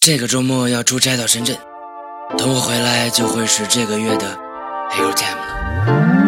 这个周末要出差到深圳，等我回来就会是这个月的 airtime 了。